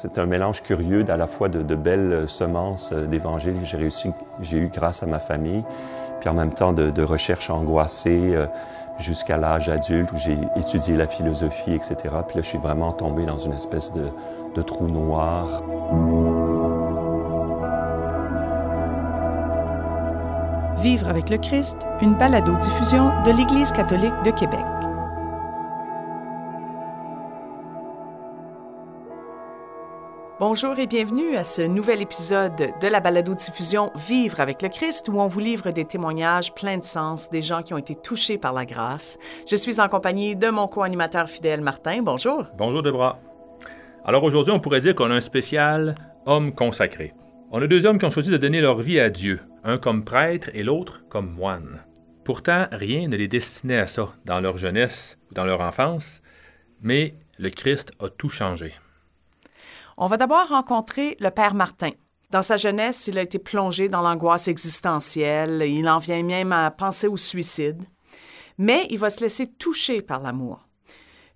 C'est un mélange curieux d'à la fois de, belles semences d'évangile que j'ai réussi, eu grâce à ma famille, puis en même temps de, recherches angoissées euh, jusqu'à l'âge adulte où j'ai étudié la philosophie, etc. Puis là, je suis vraiment tombé dans une espèce de, de trou noir. Vivre avec le Christ, une balado-diffusion de l'Église catholique de Québec. Bonjour et bienvenue à ce nouvel épisode de la balado-diffusion Vivre avec le Christ où on vous livre des témoignages pleins de sens des gens qui ont été touchés par la grâce. Je suis en compagnie de mon co-animateur fidèle Martin. Bonjour. Bonjour Debra. Alors aujourd'hui, on pourrait dire qu'on a un spécial homme consacré. On a deux hommes qui ont choisi de donner leur vie à Dieu, un comme prêtre et l'autre comme moine. Pourtant, rien ne les destinait à ça dans leur jeunesse ou dans leur enfance, mais le Christ a tout changé. On va d'abord rencontrer le Père Martin. Dans sa jeunesse, il a été plongé dans l'angoisse existentielle, il en vient même à penser au suicide. Mais il va se laisser toucher par l'amour.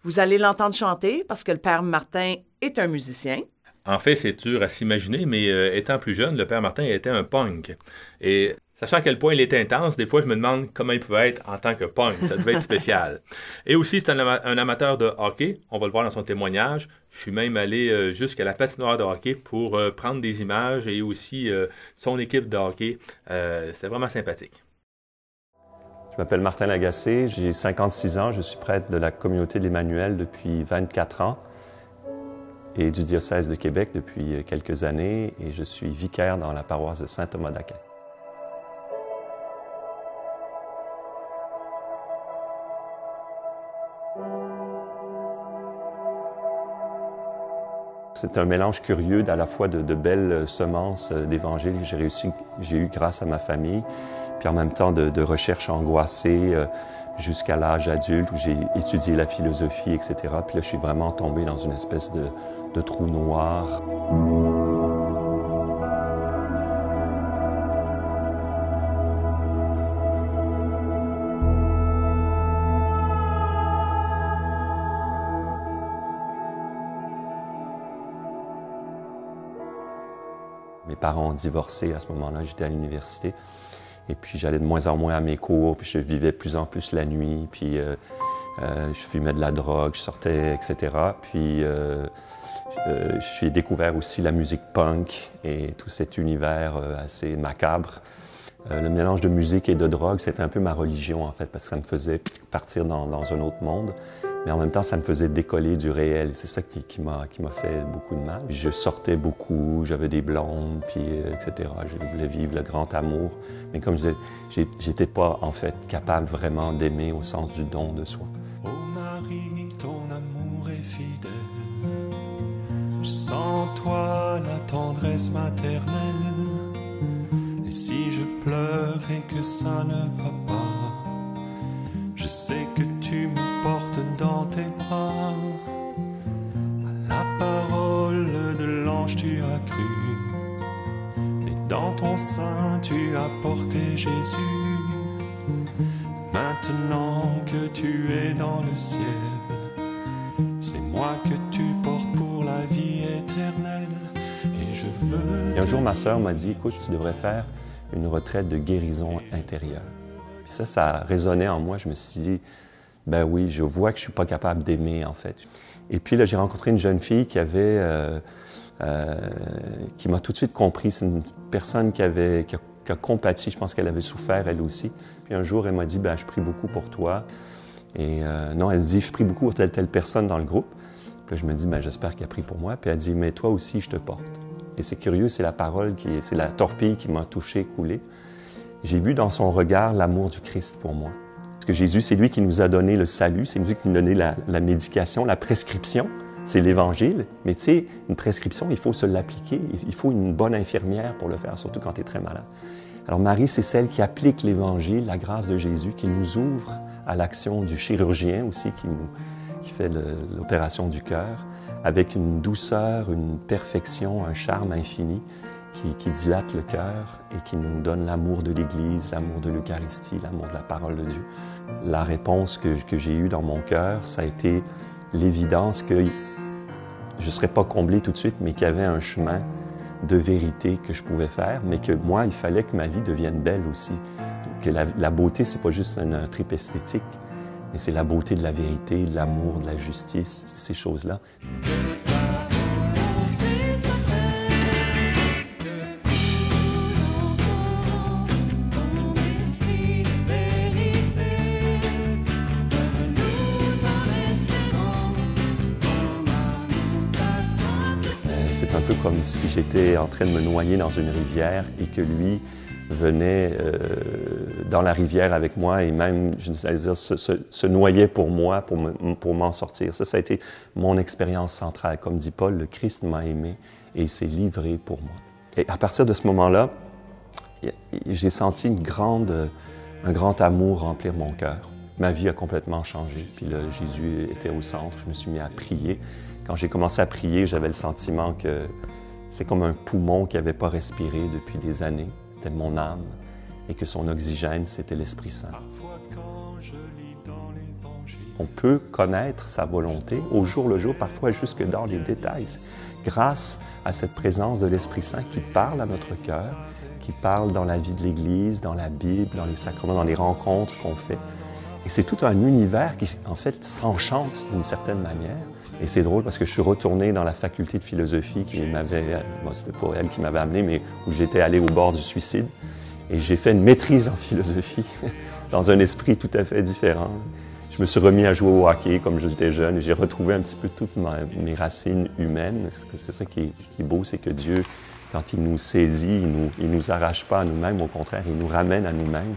Vous allez l'entendre chanter parce que le Père Martin est un musicien. En fait, c'est dur à s'imaginer, mais euh, étant plus jeune, le Père Martin était un punk. Et Sachant à quel point il est intense, des fois je me demande comment il pouvait être en tant que punk. Ça devait être spécial. Et aussi, c'est un, amateur de hockey. On va le voir dans son témoignage. Je suis même allé euh, jusqu'à la patinoire de hockey pour euh, prendre des images et aussi euh, son équipe de hockey. C'était vraiment sympathique. Je m'appelle Martin Lagacé, j'ai 56 ans, je suis prêtre de la communauté de l'Emmanuel depuis 24 ans et du diocèse de Québec depuis quelques années et je suis vicaire dans la paroisse de Saint-Thomas d'Aquin. C'est un mélange curieux d'à la fois de, belles semences euh, d'évangile que j'ai réussi, eu grâce à ma famille, puis en même temps de, de recherches angoissées euh, jusqu'à l'âge adulte où j'ai étudié la philosophie, etc. Puis là, je suis vraiment tombé dans une espèce de trou noir. Mes parents ont divorcé à ce moment-là, j'étais à l'université. Et puis j'allais de moins en moins à mes cours, puis je vivais de plus en plus la nuit, puis euh, euh, je fumais de la drogue, je sortais, etc. Puis euh, j'ai découvert aussi la musique punk et tout cet univers assez macabre. le mélange de musique et de drogue, c'était un peu ma religion en fait, parce que ça me faisait partir dans, dans un autre monde mais en même temps, ça me faisait décoller du réel. C'est ça qui, qui m'a fait beaucoup de mal. Je sortais beaucoup, j'avais des blondes, puis euh, etc. Je voulais vivre le grand amour. Mais comme je disais, j'étais pas en fait capable vraiment d'aimer au sens du don de soi. Oh Marie, ton amour est fidèle. Sans toi, la tendresse maternelle. Et si je pleure et que ça ne va pas, je sais que tu as cru. Et dans ton sein, tu as porté Jésus. Maintenant que tu es dans le ciel, c'est moi que tu portes pour la vie éternelle. Et je veux. Et un jour, ma sœur m'a dit Écoute, tu devrais faire une retraite de guérison intérieure. Puis ça, ça résonnait en moi. Je me suis dit ben oui, je vois que je suis pas capable d'aimer en fait. Et puis là, j'ai rencontré une jeune fille qui avait, euh, euh, qui m'a tout de suite compris. C'est une personne qui avait, qui a, compati. Je pense qu'elle avait souffert elle aussi. Puis un jour, elle m'a dit, ben je prie beaucoup pour toi. Et euh, non, elle dit, je prie beaucoup pour telle telle personne dans le groupe. Puis je me dis, ben j'espère qu'elle prie pour moi. Puis elle dit, mais toi aussi, je te porte. Et c'est curieux, c'est la parole qui, c'est la torpille qui m'a touché, coulé. J'ai vu dans son regard l'amour du Christ pour moi. Parce que Jésus, c'est lui qui nous a donné le salut, c'est lui qui nous a donné la, médication, la prescription, c'est l'Évangile. Mais tu sais, une prescription, il faut se l'appliquer. Il faut une bonne infirmière pour le faire, surtout quand tu es très malade. Alors Marie, c'est celle qui applique l'Évangile, la grâce de Jésus, qui nous ouvre à l'action du chirurgien aussi, qui, nous, qui fait l'opération du cœur, avec une douceur, une perfection, un charme infini qui, dilate le cœur et qui nous donne l'amour de l'Église, l'amour de l'Eucharistie, l'amour de la parole de Dieu. La réponse que, que j'ai eue dans mon cœur, ça a été l'évidence que je ne serais pas comblé tout de suite, mais qu'il y avait un chemin de vérité que je pouvais faire, mais que moi, il fallait que ma vie devienne belle aussi. Que la, beauté, c'est pas juste un, un trip esthétique, mais c'est la beauté de la vérité, de l'amour, de la justice, ces choses-là. Comme si j'étais en train de me noyer dans une rivière et que lui venait euh, dans la rivière avec moi et même, je vais dire, se, se- se noyait pour moi, pour me- pour m'en sortir. Ça, ça a été mon expérience centrale. Comme dit Paul, le Christ m'a aimé et il s'est livré pour moi. Et à partir de ce moment-là, j'ai senti un grand amour remplir mon cœur. Ma vie a complètement changé. Puis là, Jésus était au centre. Je me suis mis à prier. Quand j'ai commencé à prier, j'avais le sentiment que c'est comme un poumon qui n'avait pas respiré depuis des années. C'était mon âme. Et que son oxygène, c'était l'Esprit Saint. On peut connaître sa volonté au jour le jour, parfois jusque dans les détails, grâce à cette présence de l'Esprit Saint qui parle à notre cœur, qui parle dans la vie de l'Église, dans la Bible, dans les sacrements, dans les rencontres qu'on fait. Et c'est tout un univers qui, en fait, s'enchante d'une certaine manière. Et c'est drôle parce que je suis retourné dans la faculté de philosophie qui m'avait, bon, c'était pas elle qui m'avait amené, mais où j'étais allé au bord du suicide. Et j'ai fait une maîtrise en philosophie dans un esprit tout à fait différent. Je me suis remis à jouer au hockey comme j'étais jeune et j'ai retrouvé un petit peu toutes mes racines humaines. C'est ça qui est, qui beau, c'est que Dieu, quand il nous saisit, il nous, il nous arrache pas à nous-mêmes, au contraire, il nous ramène à nous-mêmes.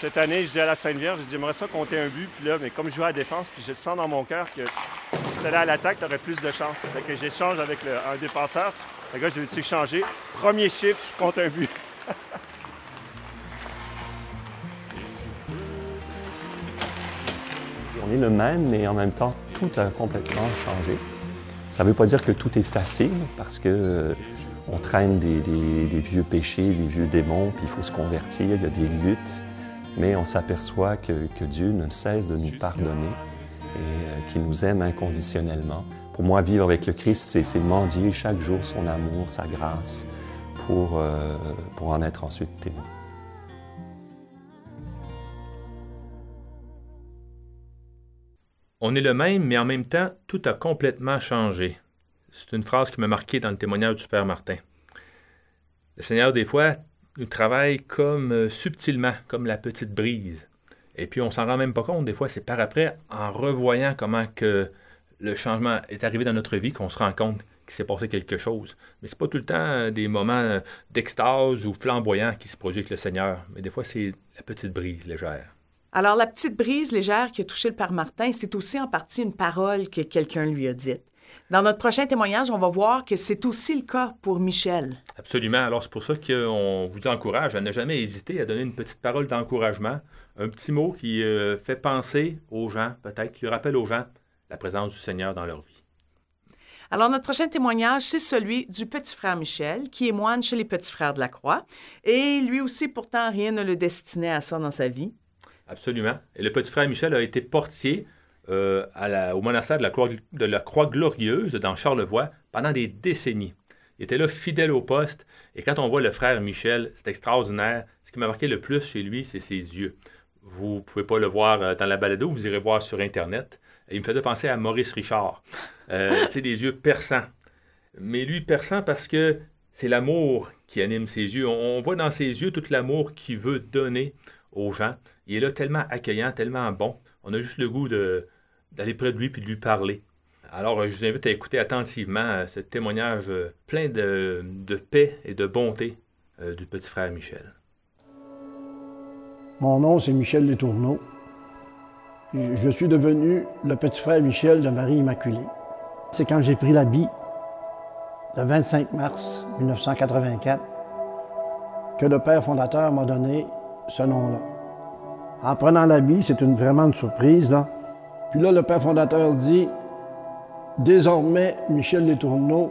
J'étais tanné, je disais à la Sainte Vierge, je dis, j'aimerais ça compter un but, puis là, mais comme je jouais à la défense, puis je sens dans mon cœur que si t'allais à l'attaque, t'aurais plus de chance. Fait que j'échange avec le- un défenseur. Le gars, je dit, changer. Premier chiffre, je compte un but. On est le même, mais en même temps, tout a complètement changé. Ça ne veut pas dire que tout est facile, parce que euh, on traîne des vieux péchés, des vieux démons, puis il faut se convertir, il y a des luttes, mais on s'aperçoit que, que Dieu ne cesse de nous pardonner et euh, qu'il nous aime inconditionnellement. Pour moi, vivre avec le Christ, c'est mendier chaque jour son amour, sa grâce, pour, euh, pour en être ensuite témoin. On est le même, mais en même temps, tout a complètement changé. C'est une phrase qui m'a marqué dans le témoignage du Père Martin. Le Seigneur, des fois, travaille comme euh, subtilement, comme la petite brise. Et puis, on s'en rend même pas compte. Des fois, c'est par après, en revoyant comment que le changement est arrivé dans notre vie, qu'on se rend compte qu'il s'est passé quelque chose. Mais c'est pas tout le temps euh, des moments euh, d'extase ou flamboyants qui se produisent avec le Seigneur. Mais des fois, c'est la petite brise légère. Alors, la petite brise légère qui a touché le Père Martin, c'est aussi en partie une parole que quelqu'un lui a dite. Dans notre prochain témoignage, on va voir que c'est aussi le cas pour Michel. Absolument. Alors, c'est pour ça qu'on vous encourage à ne jamais hésiter à donner une petite parole d'encouragement, un petit mot qui euh, fait penser aux gens, peut-être, qui rappelle aux gens la présence du Seigneur dans leur vie. Alors, notre prochain témoignage, c'est celui du petit frère Michel, qui est moine chez les petits frères de la Croix. Et lui aussi, pourtant, rien ne le destinait à ça dans sa vie. Absolument. Et le petit frère Michel a été portier euh, à la- au monastère de la, Croix, de la Croix Glorieuse dans Charlevoix pendant des décennies. Il était là fidèle au poste. Et quand on voit le frère Michel, c'est extraordinaire. Ce qui m'a marqué le plus chez lui, c'est ses yeux. Vous ne pouvez pas le voir euh, dans la balado, vous irez voir sur Internet. Et il me faisait penser à Maurice Richard. Euh, c'est des yeux perçants. Mais lui, perçant parce que c'est l'amour qui anime ses yeux. On, on voit dans ses yeux tout l'amour qu'il veut donner aux gens. Il est là tellement accueillant, tellement bon. On a juste le goût de- d'aller près de lui puis de lui parler. Alors, euh, je vous invite à écouter attentivement euh, ce témoignage euh, plein de, paix et de bonté du petit frère Michel. Mon nom, c'est Michel Letourneau. Je suis devenu le petit frère Michel de Marie Immaculée. C'est quand j'ai pris l'habit, le 25 mars 1984, que le père fondateur m'a donné ce nom-là. En prenant l'habit, c'est une, vraiment une surprise. Là. Puis là, le père fondateur dit Désormais, Michel Letourneau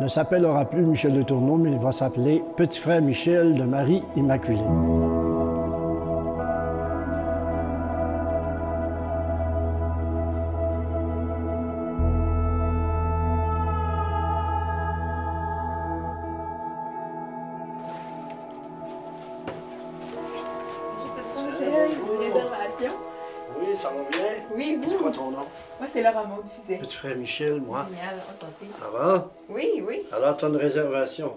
ne s'appellera plus Michel Letourneau, mais il va s'appeler Petit frère Michel de Marie Immaculée. Oui, C'est vous? quoi ton nom? Moi, c'est Laura Maud Fizet. Petit frère Michel, moi? Génial. Ça va? Oui, oui, Alors, tu as une réservation.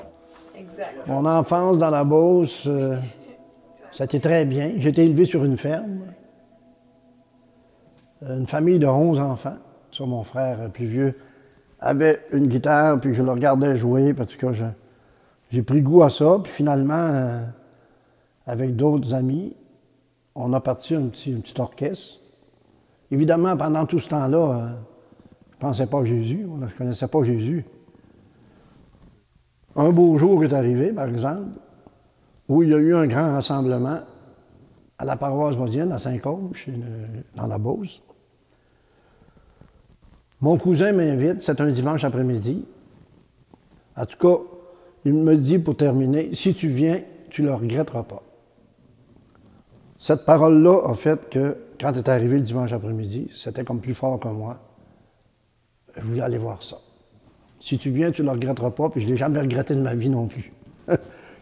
exact. Mon enfance dans la Beauce, euh, ça a été très bien. J'ai été élevé sur une ferme. Euh, Une famille de 11 enfants. Ça, mon frère euh, plus vieux avait une guitare, puis je le regardais jouer, parce que je- j'ai pris goût à ça. Puis finalement, euh, avec d'autres amis, on a parti un petit, un petit orchestre. Évidemment, pendant tout ce temps-là, euh, je ne pensais pas à Jésus. Je ne connaissais pas Jésus. Un beau jour est arrivé, par exemple, où il y a eu un grand rassemblement à la paroisse vosienne, à Saint-Côme, dans la Beauce. Mon cousin m'invite, c'est un dimanche après-midi. En tout cas, il me dit pour terminer, si tu viens, tu ne le regretteras pas. Cette parole-là a fait que, quand est arrivé le dimanche après-midi, c'était comme plus fort que moi. Je voulais aller voir ça. Si tu viens, tu ne le regretteras pas, puis je ne l'ai jamais regretté de ma vie non plus.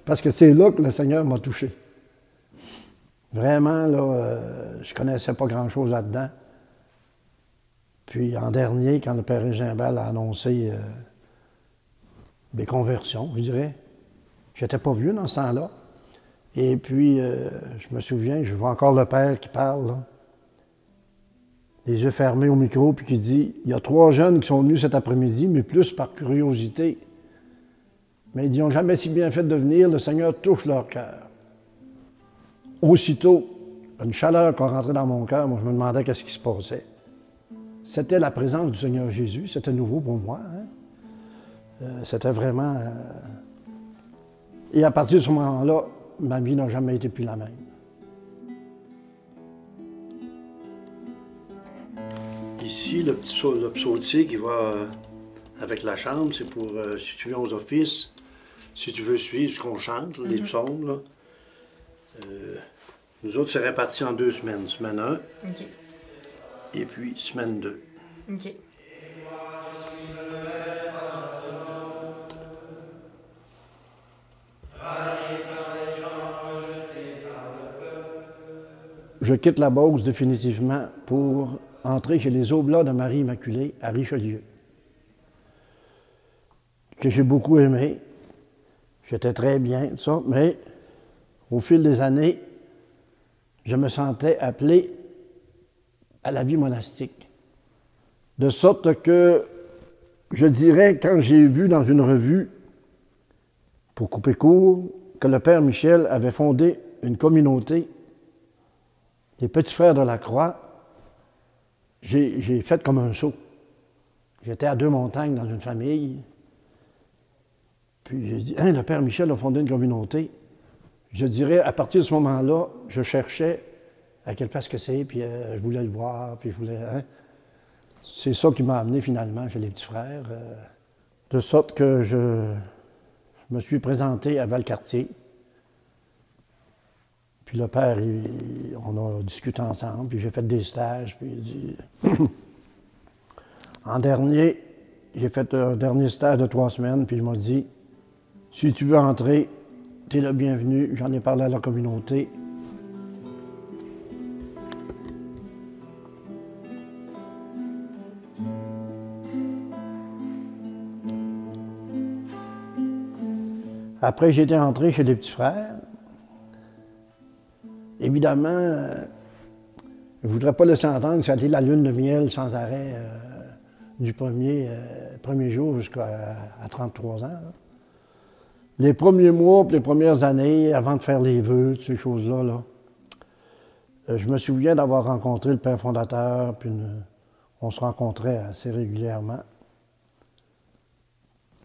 Parce que c'est là que le Seigneur m'a touché. Vraiment, là, euh, je ne connaissais pas grand-chose là-dedans. Puis en dernier, quand le Père Gimbal a annoncé euh, des conversions, je dirais, j'étais pas vieux dans ce temps-là. Et puis, euh, je me souviens, je vois encore le Père qui parle, là, les yeux fermés au micro, puis qui dit Il y a trois jeunes qui sont venus cet après-midi, mais plus par curiosité. Mais ils n'ont jamais si bien fait de venir, le Seigneur touche leur cœur. Aussitôt, une chaleur qui est rentrée dans mon cœur, moi je me demandais qu'est-ce qui se passait. C'était la présence du Seigneur Jésus, c'était nouveau pour moi. hein. Euh, c'était vraiment. euh, Et à partir de ce moment-là, ma vie n'a jamais été plus la même. Ici, le, petit, le psautier qui va euh, avec la chambre, c'est pour euh, si tu viens aux offices, si tu veux suivre ce qu'on chante, les psaumes. Là. Euh, nous autres, c'est réparti en deux semaines. Semaine 1 OK. et puis semaine 2. OK. Je quitte la Beauce définitivement pour entrer chez les Oblats de Marie Immaculée à Richelieu, que j'ai beaucoup aimé. J'étais très bien, tout mais au fil des années, je me sentais appelé à la vie monastique. De sorte que, je dirais, quand j'ai vu dans une revue, pour couper court, que le Père Michel avait fondé une communauté les petits frères de la croix, j'ai fait comme un saut. J'étais à deux montagnes dans une famille. Puis j'ai dit, hein, le Père Michel a fondé une communauté. Je dirais, à partir de ce moment-là, je cherchais à quelle place que c'est, puis euh, je voulais le voir, puis je voulais. hein. C'est ça qui m'a amené finalement chez les petits frères. euh, de sorte que je me suis présenté à Valcartier. Puis le père, on a discuté ensemble, puis j'ai fait des stages, puis il dit... en dernier, j'ai fait un dernier stage de trois semaines, puis il m'a dit, si tu veux entrer, tu es le bienvenu, j'en ai parlé à la communauté. Après, été entré chez les petits frères. Évidemment, euh, je ne voudrais pas laisser entendre que ça a été la lune de miel sans arrêt euh, du premier, euh, premier jour jusqu'à à 33 ans. Les premiers mois, les premières années, avant de faire les vœux, toutes ces choses-là, là, je me souviens d'avoir rencontré le père fondateur, puis on se rencontrait assez régulièrement.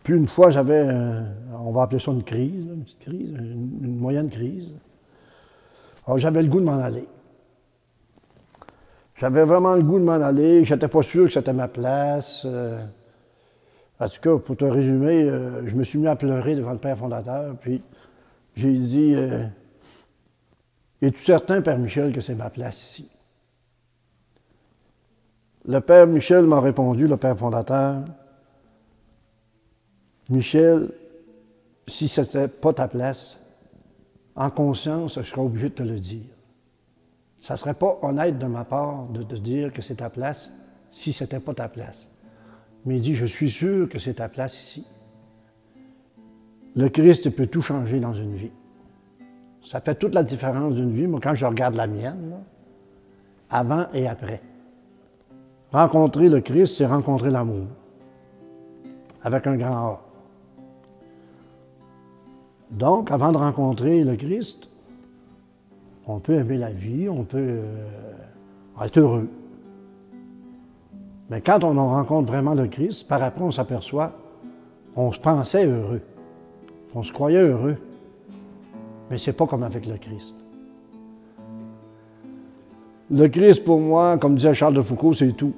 Puis une fois, j'avais, on va appeler ça une crise, une petite crise, une moyenne crise. Alors, j'avais le goût de m'en aller. J'avais vraiment le goût de m'en aller. J'étais pas sûr que c'était ma place. euh. en tout cas, pour te résumer, euh, je me suis mis à pleurer devant le père fondateur. Puis j'ai dit euh, Es-tu certain, Père Michel, que c'est ma place ici? Le Père Michel m'a répondu, le Père fondateur Michel, si ce n'était pas ta place, en conscience, je serais obligé de te le dire. Ça ne serait pas honnête de ma part de te dire que c'est ta place si ce n'était pas ta place. Mais il dit, je suis sûr que c'est ta place ici. Le Christ peut tout changer dans une vie. Ça fait toute la différence d'une vie. Moi, quand je regarde la mienne, avant et après. Rencontrer le Christ, c'est rencontrer l'amour. Avec un grand A. Donc, avant de rencontrer le Christ, on peut aimer la vie, on peut euh, être heureux. Mais quand on en rencontre vraiment le Christ, par après, on s'aperçoit, on se pensait heureux, on se croyait heureux, mais c'est pas comme avec le Christ. Le Christ, pour moi, comme disait Charles de Foucault, c'est tout.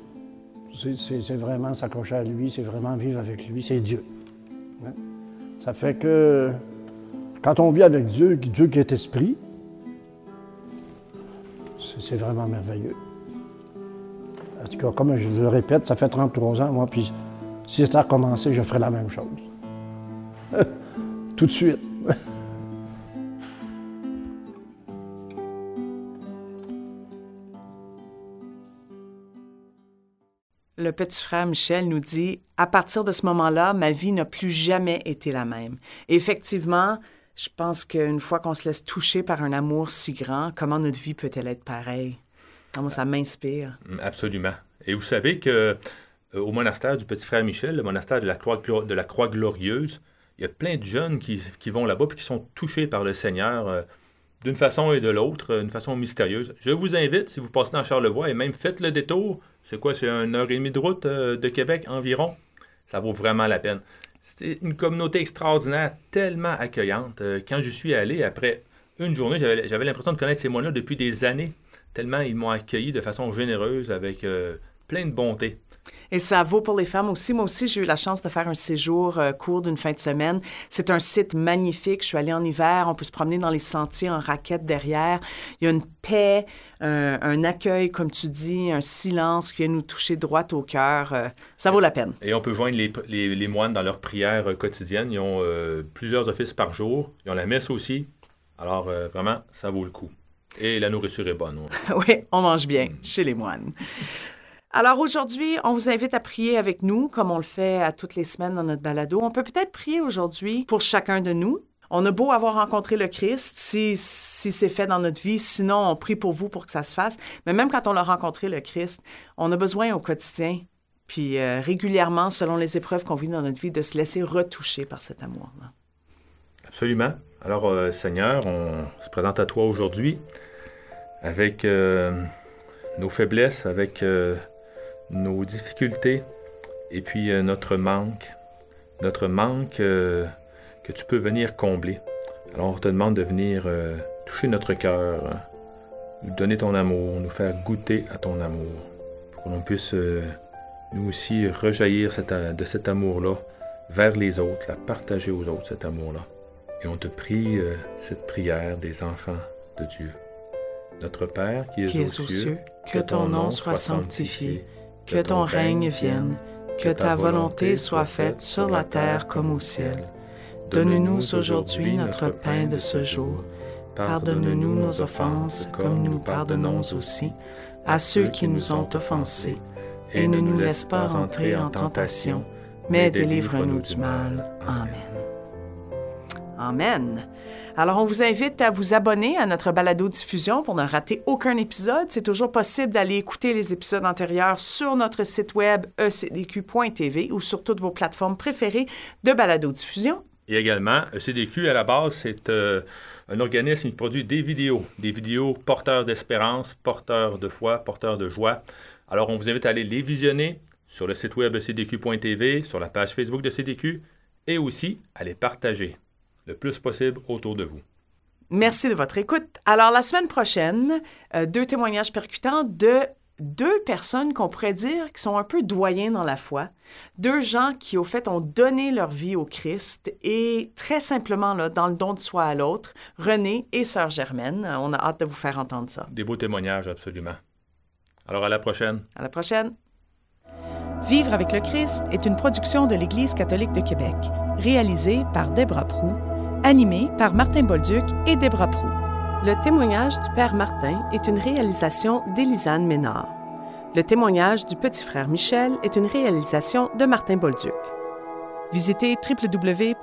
C'est vraiment s'accrocher à lui, c'est vraiment vivre avec lui, c'est Dieu. Hein? Ça fait que quand on vit avec Dieu, Dieu qui est esprit, c'est vraiment merveilleux. En tout cas, comme je le répète, ça fait 33 ans, moi, puis si c'était à recommencer, je ferais la même chose. Tout de suite. Le petit frère Michel nous dit À partir de ce moment-là, ma vie n'a plus jamais été la même. Effectivement, je pense qu'une fois qu'on se laisse toucher par un amour si grand, comment notre vie peut-elle être pareille? Moi, ça m'inspire? Absolument. Et vous savez que euh, au monastère du Petit Frère Michel, le monastère de la Croix, Glorieuse, il y a plein de jeunes qui, qui vont là-bas et qui sont touchés par le Seigneur euh, d'une façon et de l'autre, euh, d'une façon mystérieuse. Je vous invite, si vous passez dans Charlevoix, et même faites le détour, c'est quoi, c'est une heure et demie de route euh, de Québec environ, ça vaut vraiment la peine. C'est une communauté extraordinaire, tellement accueillante. Euh, Quand je suis allé, après une journée, j'avais l'impression de connaître ces mots-là depuis des années, tellement ils m'ont accueilli de façon généreuse, avec euh, plein de bonté. Et ça vaut pour les femmes aussi. Moi aussi, j'ai eu la chance de faire un séjour euh, court d'une fin de semaine. C'est un site magnifique. Je suis allée en hiver. On peut se promener dans les sentiers en raquette derrière. Il y a une paix, un, un accueil, comme tu dis, un silence qui vient nous toucher droit au cœur. Euh, ça vaut la peine. Et on peut joindre les, les- les moines dans leurs prières euh, quotidiennes. Ils ont plusieurs offices par jour. Ils ont la messe aussi. Alors, vraiment, ça vaut le coup. Et la nourriture est bonne. oui, on mange bien chez les moines. Alors aujourd'hui, on vous invite à prier avec nous, comme on le fait à toutes les semaines dans notre balado. On peut peut-être prier aujourd'hui pour chacun de nous. On a beau avoir rencontré le Christ, si, c'est fait dans notre vie, sinon on prie pour vous pour que ça se fasse. Mais même quand on a rencontré le Christ, on a besoin au quotidien, puis euh, régulièrement, selon les épreuves qu'on vit dans notre vie, de se laisser retoucher par cet amour-là. Absolument. Alors, euh, Seigneur, on se présente à toi aujourd'hui avec euh, nos faiblesses, avec nos difficultés et puis euh, notre manque. Notre manque euh, que tu peux venir combler. Alors, on te demande de venir euh, toucher notre cœur, nous donner ton amour, nous faire goûter à ton amour, pour que l'on puisse nous aussi rejaillir de cet amour-là vers les autres, la partager aux autres, cet amour-là. Et on te prie cette prière des enfants de Dieu. Notre Père qui es, Qui es aux cieux, que ton nom soit sanctifié, que ton règne vienne, que ta volonté soit faite sur la terre comme au ciel. Donne-nous aujourd'hui notre pain de ce jour. Pardonne-nous nos offenses comme nous pardonnons aussi à ceux qui nous ont offensés. Et ne nous laisse pas rentrer en tentation, mais délivre-nous du mal. Amen. Amen. Alors, on vous invite à vous abonner à notre balado-diffusion pour ne rater aucun épisode. C'est toujours possible d'aller écouter les épisodes antérieurs sur notre site web ecdq.tv ou sur toutes vos plateformes préférées de balado-diffusion. Et également, CDQ, à la base, c'est euh, un organisme qui produit des vidéos, des vidéos porteurs d'espérance, porteurs de foi, porteurs de joie. Alors, on vous invite à aller les visionner sur le site web cdq.tv, sur la page Facebook de CDQ, et aussi à les partager le plus possible autour de vous. Merci de votre écoute. Alors, la semaine prochaine, euh, deux témoignages percutants de deux personnes qu'on pourrait dire qui sont un peu doyens dans la foi. Deux gens qui, au fait, ont donné leur vie au Christ et très simplement, là, dans le don de soi à l'autre, René et Sœur Germaine. Euh, On a hâte de vous faire entendre ça. Des beaux témoignages, absolument. Alors, à la prochaine. À la prochaine. Vivre avec le Christ est une production de l'Église catholique de Québec, réalisée par Debra Prou, animée par Martin Bolduc et Debra Prou. Le témoignage du Père Martin est une réalisation d'Élisane Ménard. Le témoignage du petit frère Michel est une réalisation de Martin Bolduc. Visitez www.ecdq.tv.